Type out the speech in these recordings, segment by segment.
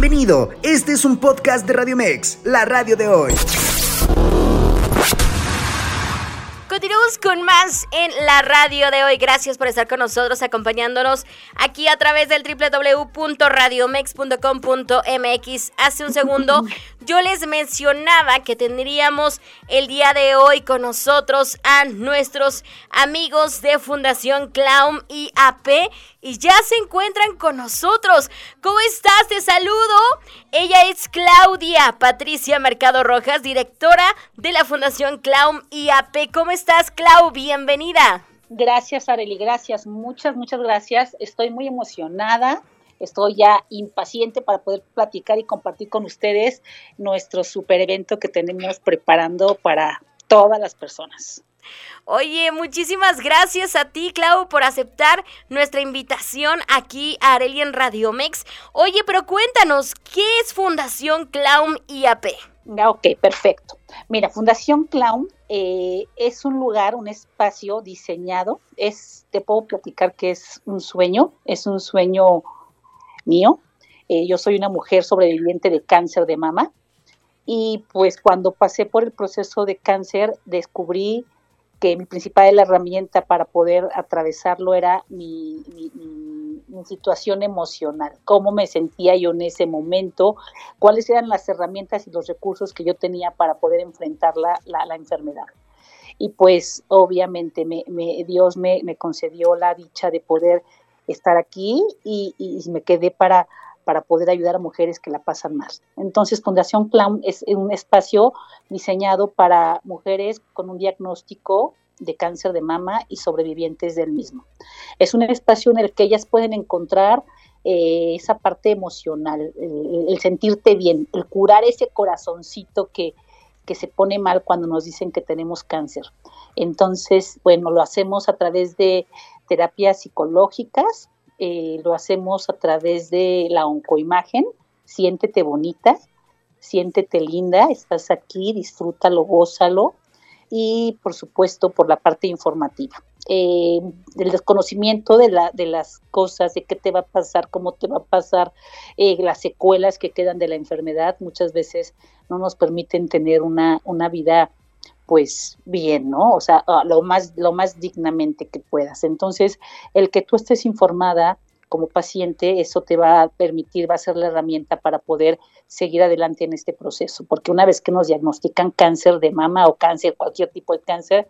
Bienvenido, este es un podcast de Radio Mex, la radio de hoy. Continuamos con más en la radio de hoy. Gracias por estar con nosotros, acompañándonos aquí a través del www.radiomex.com.mx. Hace un segundo yo les mencionaba que tendríamos el día de hoy con nosotros a nuestros amigos de Fundación Clown IAP y ya se encuentran con nosotros. ¿Cómo estás? Te saludo. Ella es Claudia Patricia Mercado Rojas, directora de la Fundación Clown IAP. ¿Cómo estás, Clau? Bienvenida. Gracias, Areli, gracias, muchas, muchas gracias. Estoy muy emocionada, estoy ya impaciente para poder platicar y compartir con ustedes nuestro super evento que tenemos preparando para todas las personas. Oye, muchísimas gracias a ti, Clau, por aceptar nuestra invitación aquí a Areli en Radiomex. Oye, pero cuéntanos, ¿qué es Fundación Clown IAP? Ah, ok, perfecto. Mira, Fundación Clown eh, es un lugar, un espacio diseñado. Es, te puedo platicar que es un sueño, es un sueño mío. Eh, yo soy una mujer sobreviviente de cáncer de mama y pues cuando pasé por el proceso de cáncer descubrí que mi principal herramienta para poder atravesarlo era mi, situación emocional, cómo me sentía yo en ese momento, cuáles eran las herramientas y los recursos que yo tenía para poder enfrentar la, la, enfermedad. Y pues obviamente me, Dios me, concedió la dicha de poder estar aquí y, me quedé para para poder ayudar a mujeres que la pasan mal. Entonces, Fundación Clown es un espacio diseñado para mujeres con un diagnóstico de cáncer de mama y sobrevivientes del mismo. Es un espacio en el que ellas pueden encontrar eh, esa parte emocional, el, sentirte bien, el curar ese corazoncito que, que se pone mal cuando nos dicen que tenemos cáncer. Entonces, bueno, lo hacemos a través de terapias psicológicas, eh, lo hacemos a través de la oncoimagen, siéntete bonita, siéntete linda, estás aquí, disfrútalo, gózalo, y por supuesto por la parte informativa. Eh, el desconocimiento de, la, de las cosas, de qué te va a pasar, cómo te va a pasar, eh, las secuelas que quedan de la enfermedad, muchas veces no nos permiten tener una, una vida pues bien, ¿no? O sea, ah, lo más, lo más dignamente que puedas. Entonces, el que tú estés informada como paciente, eso te va a permitir, va a ser la herramienta para poder seguir adelante en este proceso, porque una vez que nos diagnostican cáncer de mama o cáncer, cualquier tipo de cáncer,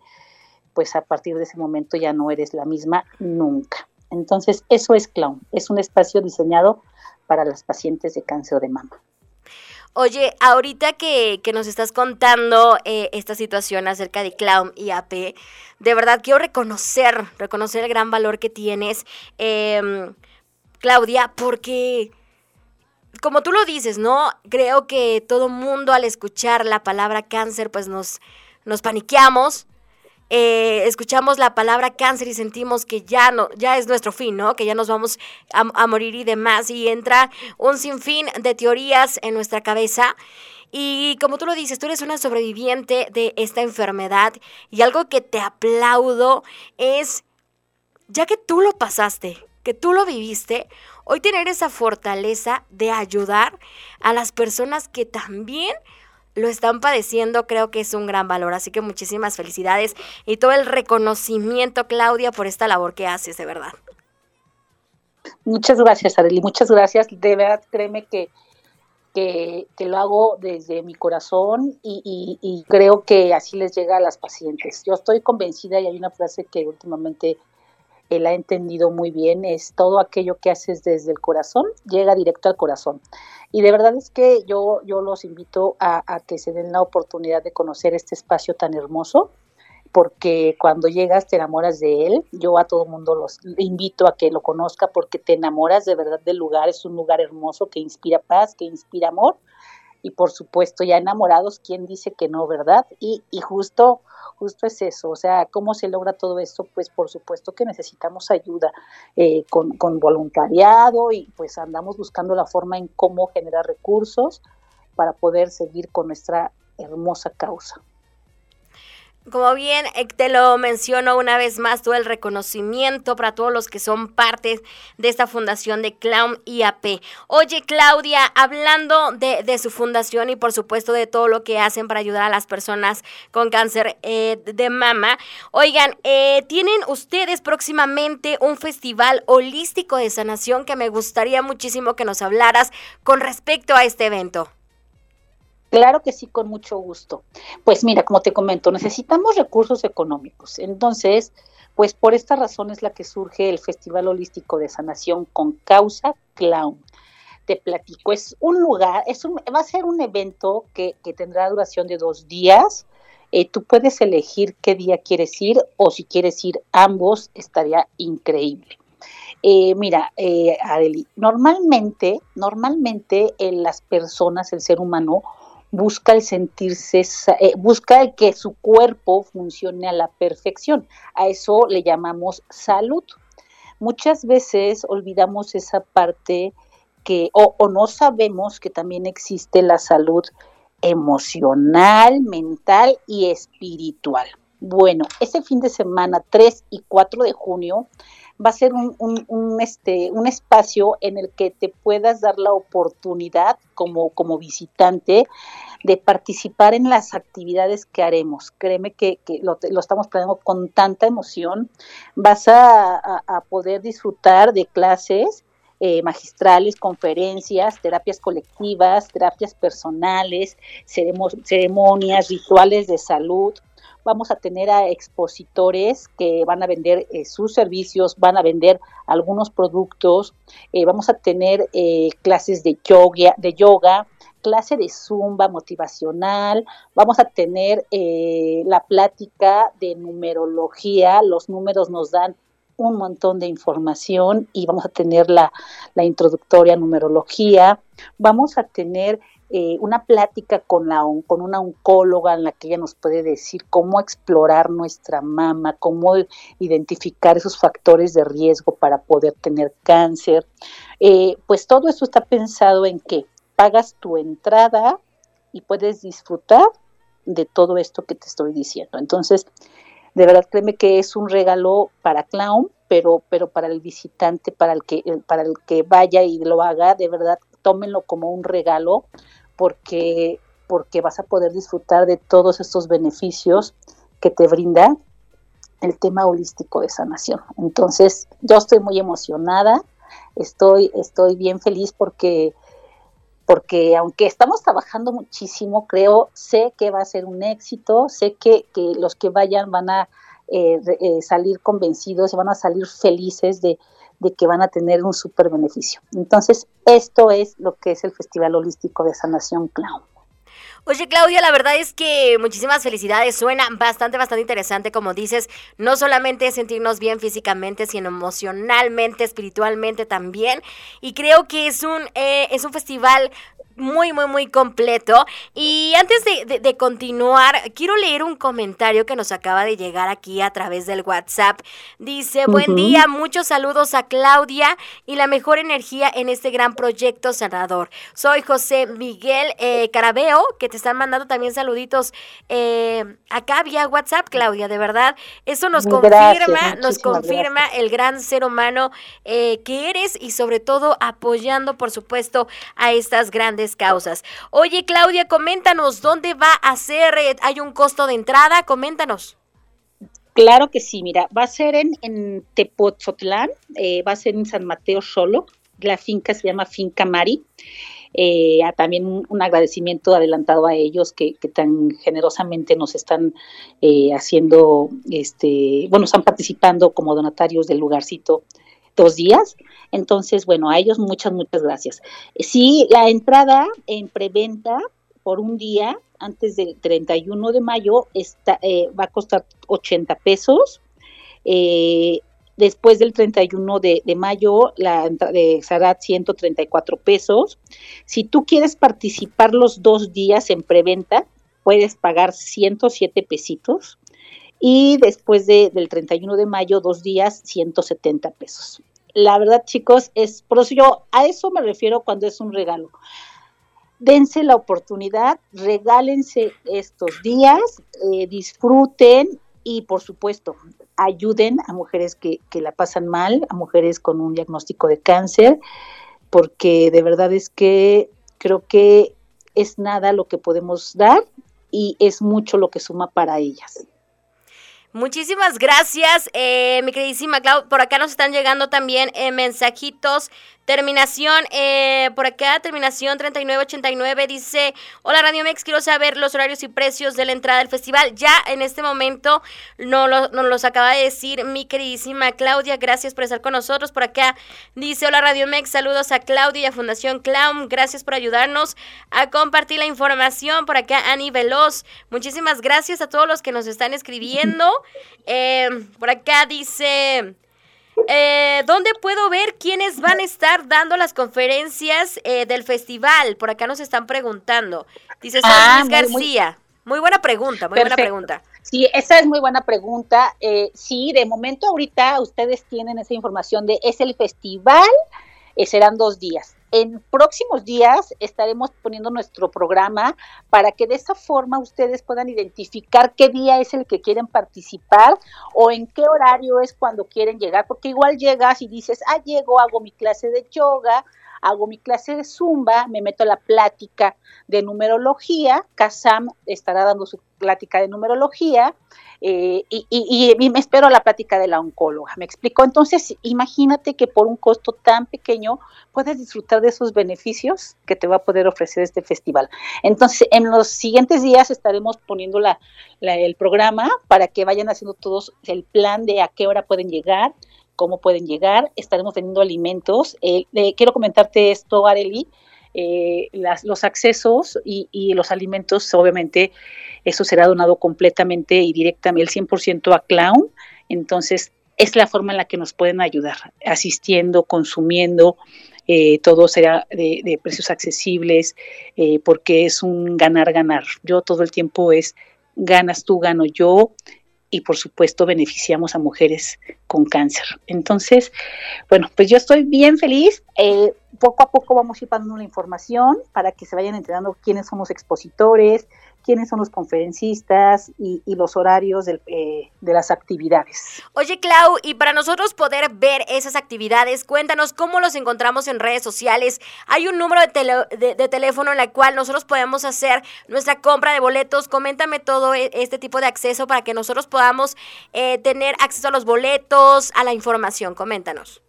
pues a partir de ese momento ya no eres la misma nunca. Entonces, eso es Clown, es un espacio diseñado para las pacientes de cáncer de mama. Oye, ahorita que, nos estás contando eh, esta situación acerca de Clown y AP, de verdad quiero reconocer, reconocer el gran valor que tienes, em, Claudia, porque como tú lo dices, ¿no? Creo que todo mundo al escuchar la palabra cáncer, pues nos, nos paniqueamos, eh, escuchamos la palabra cáncer y sentimos que ya no, ya es nuestro fin, ¿no? Que ya nos vamos a, morir y demás. Y entra un sinfín de teorías en nuestra cabeza. Y como tú lo dices, tú eres una sobreviviente de esta enfermedad. Y algo que te aplaudo es, ya que tú lo pasaste, que tú lo viviste, hoy tener esa fortaleza de ayudar a las personas que también lo están padeciendo, creo que es un gran valor. Así que muchísimas felicidades y todo el reconocimiento, Claudia, por esta labor que haces, de verdad. Muchas gracias, Arely, muchas gracias. De verdad, créeme que, que, lo hago desde mi corazón y, y, creo que así les llega a las pacientes. Yo estoy convencida y hay una frase que últimamente él ha entendido muy bien, es todo aquello que haces desde el corazón, llega directo al corazón. Y de verdad es que yo, yo los invito a, que se den la oportunidad de conocer este espacio tan hermoso, porque cuando llegas te enamoras de él. Yo a todo mundo los invito a que lo conozca porque te enamoras de verdad del lugar. Es un lugar hermoso que inspira paz, que inspira amor y por supuesto ya enamorados, ¿quién dice que no, verdad? Y, y justo, justo es eso, o sea, ¿cómo se logra todo esto? Pues por supuesto que necesitamos ayuda eh, con, con voluntariado y pues andamos buscando la forma en cómo generar recursos para poder seguir con nuestra hermosa causa. Como bien eh, te lo menciono una vez más, todo el reconocimiento para todos los que son parte de esta fundación de Clown IAP. Oye, Claudia, hablando de, de su fundación y por supuesto de todo lo que hacen para ayudar a las personas con cáncer eh, de mama, oigan, eh, tienen ustedes próximamente un festival holístico de sanación que me gustaría muchísimo que nos hablaras con respecto a este evento. Claro que sí, con mucho gusto. Pues mira, como te comento, necesitamos recursos económicos. Entonces, pues por esta razón es la que surge el Festival Holístico de Sanación con Causa Clown. Te platico, es un lugar, es un, va a ser un evento que, que tendrá duración de dos días. Eh, tú puedes elegir qué día quieres ir o si quieres ir ambos, estaría increíble. Eh, mira, eh, Adeli, normalmente, normalmente en las personas, el ser humano, busca el sentirse, eh, busca el que su cuerpo funcione a la perfección. A eso le llamamos salud. Muchas veces olvidamos esa parte que, o, o no sabemos que también existe la salud emocional, mental y espiritual. Bueno, ese fin de semana 3 y 4 de junio va a ser un, un, este, un espacio en el que te puedas dar la oportunidad como, como visitante de participar en las actividades que haremos. Créeme que, lo, estamos planeando con tanta emoción. Vas a, poder disfrutar de clases eh, magistrales, conferencias, terapias colectivas, terapias personales, ceremonias, rituales de salud, vamos a tener a expositores que van a vender eh, sus servicios, van a vender algunos productos, eh, vamos a tener eh, clases de yoga, de yoga, clase de zumba motivacional, vamos a tener la plática de numerología, los números nos dan un montón de información y vamos a tener la, la introductoria numerología, vamos a tener eh, una plática con, la, con una oncóloga en la que ella nos puede decir cómo explorar nuestra mama, cómo identificar esos factores de riesgo para poder tener cáncer. Eh, pues todo eso está pensado en que pagas tu entrada y puedes disfrutar de todo esto que te estoy diciendo. Entonces, de verdad créeme que es un regalo para Clown, pero, pero para el visitante, para el que, para el que vaya y lo haga, de verdad tómenlo como un regalo porque, porque vas a poder disfrutar de todos estos beneficios que te brinda el tema holístico de sanación. Entonces, yo estoy muy emocionada, estoy, estoy bien feliz porque, porque aunque estamos trabajando muchísimo, creo, sé que va a ser un éxito, sé que, que los que vayan van a eh, eh, salir convencidos, van a salir felices de, de que van a tener un súper beneficio. Entonces, esto es lo que es el Festival Holístico de Sanación Clown. Oye, Claudia, la verdad es que muchísimas felicidades. Suena bastante, bastante interesante, como dices. No solamente sentirnos bien físicamente, sino emocionalmente, espiritualmente también. Y creo que es un, eh, es un festival muy, muy, muy completo. Y antes de, continuar, quiero leer un comentario que nos acaba de llegar aquí a través del WhatsApp. Dice, buen día, muchos saludos a Claudia y la mejor energía en este gran proyecto sanador. Soy José Miguel eh, Carabeo, que te están mandando también saluditos eh, acá vía WhatsApp, Claudia, de verdad. Eso nos confirma, nos confirma el gran ser humano eh, que eres y sobre todo apoyando, por supuesto, a estas grandes causas. Oye, Claudia, coméntanos, ¿dónde va a ser? Eh, ¿Hay un costo de entrada? Coméntanos. Claro que sí, mira, va a ser en, en eh, va a ser en San Mateo solo, la finca se llama Finca Mari. Eh, también un, agradecimiento adelantado a ellos que, tan generosamente nos están haciendo, este, bueno, están participando como donatarios del lugarcito dos días. Entonces, bueno, a ellos muchas, muchas gracias. Sí, la entrada en preventa por un día antes del 31 de mayo está, eh, va a costar 80 pesos. Eh, después del 31 de, de mayo la entrada será 134 pesos. Si tú quieres participar los dos días en preventa, puedes pagar 107 pesitos y después de, del 31 de mayo, dos días, 170 pesos la verdad, chicos, es, por eso yo a eso me refiero cuando es un regalo. dense la oportunidad, regálense estos días, eh, disfruten y por supuesto ayuden a mujeres que, que la pasan mal, a mujeres con un diagnóstico de cáncer, porque de verdad es que creo que es nada lo que podemos dar y es mucho lo que suma para ellas. Muchísimas gracias, eh, mi queridísima Clau. Por acá nos están llegando también eh, mensajitos Terminación, eh, por acá, terminación 3989 dice, hola Radio Mex, quiero saber los horarios y precios de la entrada del festival. Ya en este momento nos, lo, nos los acaba de decir mi queridísima Claudia, gracias por estar con nosotros. Por acá dice, hola Radio Mex, saludos a Claudia y a Fundación Clown, gracias por ayudarnos a compartir la información. Por acá Ani Veloz, muchísimas gracias a todos los que nos están escribiendo. Eh, por acá dice... Eh, ¿Dónde puedo ver quiénes van a estar dando las conferencias eh, del festival? Por acá nos están preguntando. Dice ah, Luis García. Muy, buena pregunta, muy buena pregunta. Sí, esa es muy buena pregunta. Eh, sí, de momento ahorita ustedes tienen esa información de es el festival, eh, serán dos días. En próximos días estaremos poniendo nuestro programa para que de esa forma ustedes puedan identificar qué día es el que quieren participar o en qué horario es cuando quieren llegar, porque igual llegas y dices, ah, llego, hago mi clase de yoga, hago mi clase de zumba, me meto a la plática de numerología, Kazam estará dando su plática de numerología eh, y, me espero a la plática de la oncóloga. ¿Me explico? Entonces, imagínate que por un costo tan pequeño puedes disfrutar de esos beneficios que te va a poder ofrecer este festival. Entonces, en los siguientes días estaremos poniendo la, el programa para que vayan haciendo todos el plan de a qué hora pueden llegar, cómo pueden llegar. Estaremos teniendo alimentos. Eh, quiero comentarte esto, Areli. Eh, los accesos y, los alimentos, obviamente, eso será donado completamente y directamente el 100% a Clown. Entonces, es la forma en la que nos pueden ayudar, asistiendo, consumiendo. Eh, todo será de, precios accesibles, eh, porque es un ganar-ganar. Yo todo el tiempo es ganas tú, gano yo, y por supuesto beneficiamos a mujeres con cáncer. Entonces, bueno, pues yo estoy bien feliz. Eh, poco a poco vamos a ir pasando la información para que se vayan enterando quiénes son los expositores, quiénes son los conferencistas y, los horarios eh, de las actividades. Oye, Clau, y para nosotros poder ver esas actividades, cuéntanos cómo los encontramos en redes sociales. Hay un número de, de, teléfono en el cual nosotros podemos hacer nuestra compra de boletos. Coméntame todo e, este tipo de acceso para que nosotros podamos eh, tener acceso a los boletos, a la información. Coméntanos.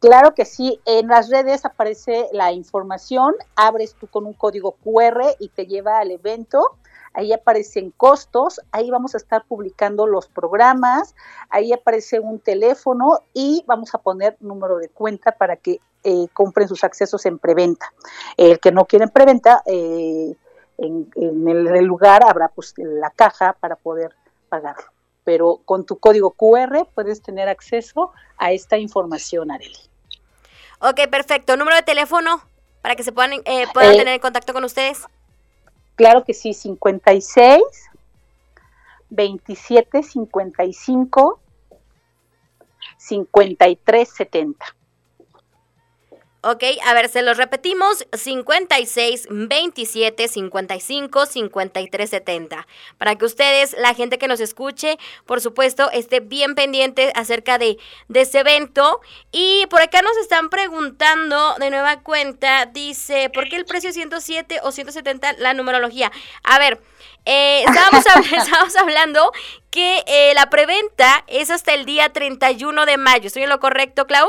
Claro que sí, en las redes aparece la información, abres tú con un código QR y te lleva al evento ahí aparecen costos, ahí vamos a estar publicando los programas, ahí aparece un teléfono y vamos a poner número de cuenta para que eh, compren sus accesos en preventa. El que no quiere en preventa, eh, en, el, lugar habrá pues la caja para poder pagarlo. Pero con tu código QR puedes tener acceso a esta información, Areli. Ok, perfecto. ¿Número de teléfono para que se puedan, eh, puedan tener contacto con ustedes? Claro que sí, 56, 27, 55, 53, 70. Ok, a ver, se los repetimos, 56, 27, 55, 53, 70. Para que ustedes, la gente que nos escuche, por supuesto, esté bien pendiente acerca de, de ese evento. Y por acá nos están preguntando de nueva cuenta, dice, ¿por qué el precio 107 o 170 la numerología? A ver, eh, estábamos, hablando que eh, la preventa es hasta el día 31 de mayo. ¿Estoy en lo correcto, Clau?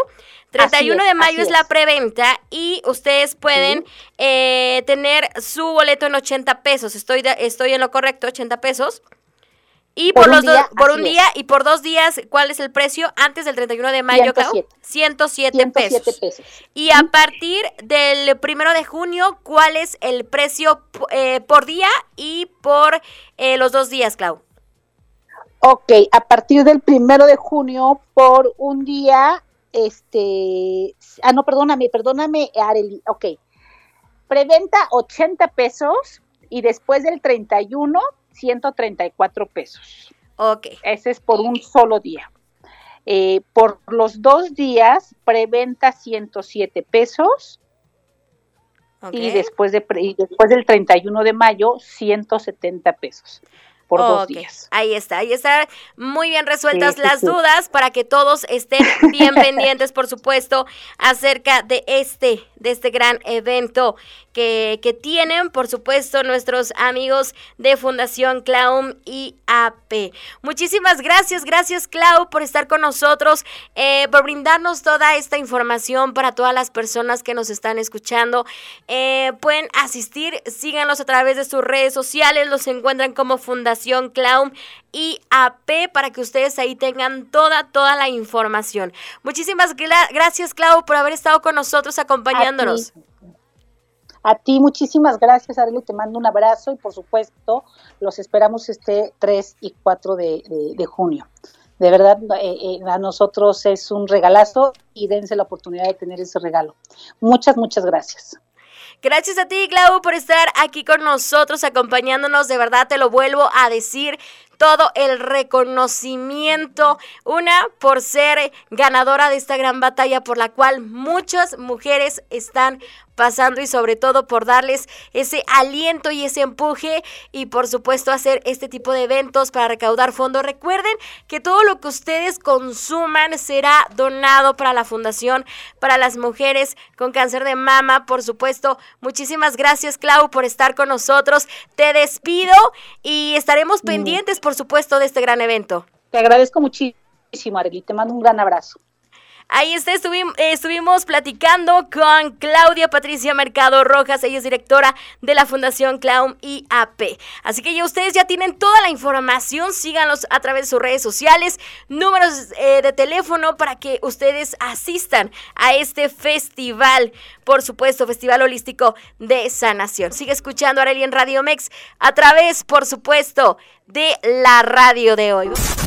31 de mayo es, la preventa y ustedes pueden eh, tener su boleto en 80 pesos. Estoy, estoy en lo correcto, 80 pesos. Y por, los por un día y por dos días, ¿cuál es el precio? Antes del 31 de mayo, 107, 107, pesos. Y a partir del primero de junio, ¿cuál es el precio eh, por día y por eh, los dos días, Clau? Ok, a partir del primero de junio, por un día, este, ah, no, perdóname, perdóname, Areli, ok. Preventa 80 pesos y después del 31 134 pesos. Ok. Ese es por un solo día. Eh, por los dos días, preventa 107 pesos y después, de, y después del 31 de mayo 170 pesos por dos días. Ahí está, ahí está muy bien resueltas las dudas para que todos estén bien pendientes, por supuesto, acerca de este, de este gran evento que, que tienen, por supuesto, nuestros amigos de Fundación Clown IAP. Muchísimas gracias, gracias Clau por estar con nosotros, eh, por brindarnos toda esta información para todas las personas que nos están escuchando. Eh, pueden asistir, síganos a través de sus redes sociales, los encuentran como Fundación Clown y AP para que ustedes ahí tengan toda, toda la información. Muchísimas gracias, Clau, por haber estado con nosotros acompañándonos. A ti, muchísimas gracias, Arely. Te mando un abrazo y, por supuesto, los esperamos este 3 y 4 de, junio. De verdad, eh, eh, a nosotros es un regalazo y dense la oportunidad de tener ese regalo. Muchas, muchas gracias. Gracias a ti, Clau, por estar aquí con nosotros, acompañándonos. De verdad, te lo vuelvo a decir todo el reconocimiento, una por ser ganadora de esta gran batalla por la cual muchas mujeres están pasando y sobre todo por darles ese aliento y ese empuje y por supuesto hacer este tipo de eventos para recaudar fondos. Recuerden que todo lo que ustedes consuman será donado para la Fundación para las Mujeres con Cáncer de Mama, por supuesto. Muchísimas gracias Clau por estar con nosotros. Te despido y estaremos mm. pendientes, por supuesto, de este gran evento. Te agradezco muchísimo, Arely. Te mando un gran abrazo. Ahí está, estuvimos platicando con Claudia Patricia Mercado Rojas, ella es directora de la Fundación Clown IAP. Así que ya ustedes ya tienen toda la información, síganos a través de sus redes sociales, números eh, de teléfono para que ustedes asistan a este festival, por supuesto, Festival Holístico de Sanación. Sigue escuchando Arely en Radio Mex a través, por supuesto, de la radio de hoy.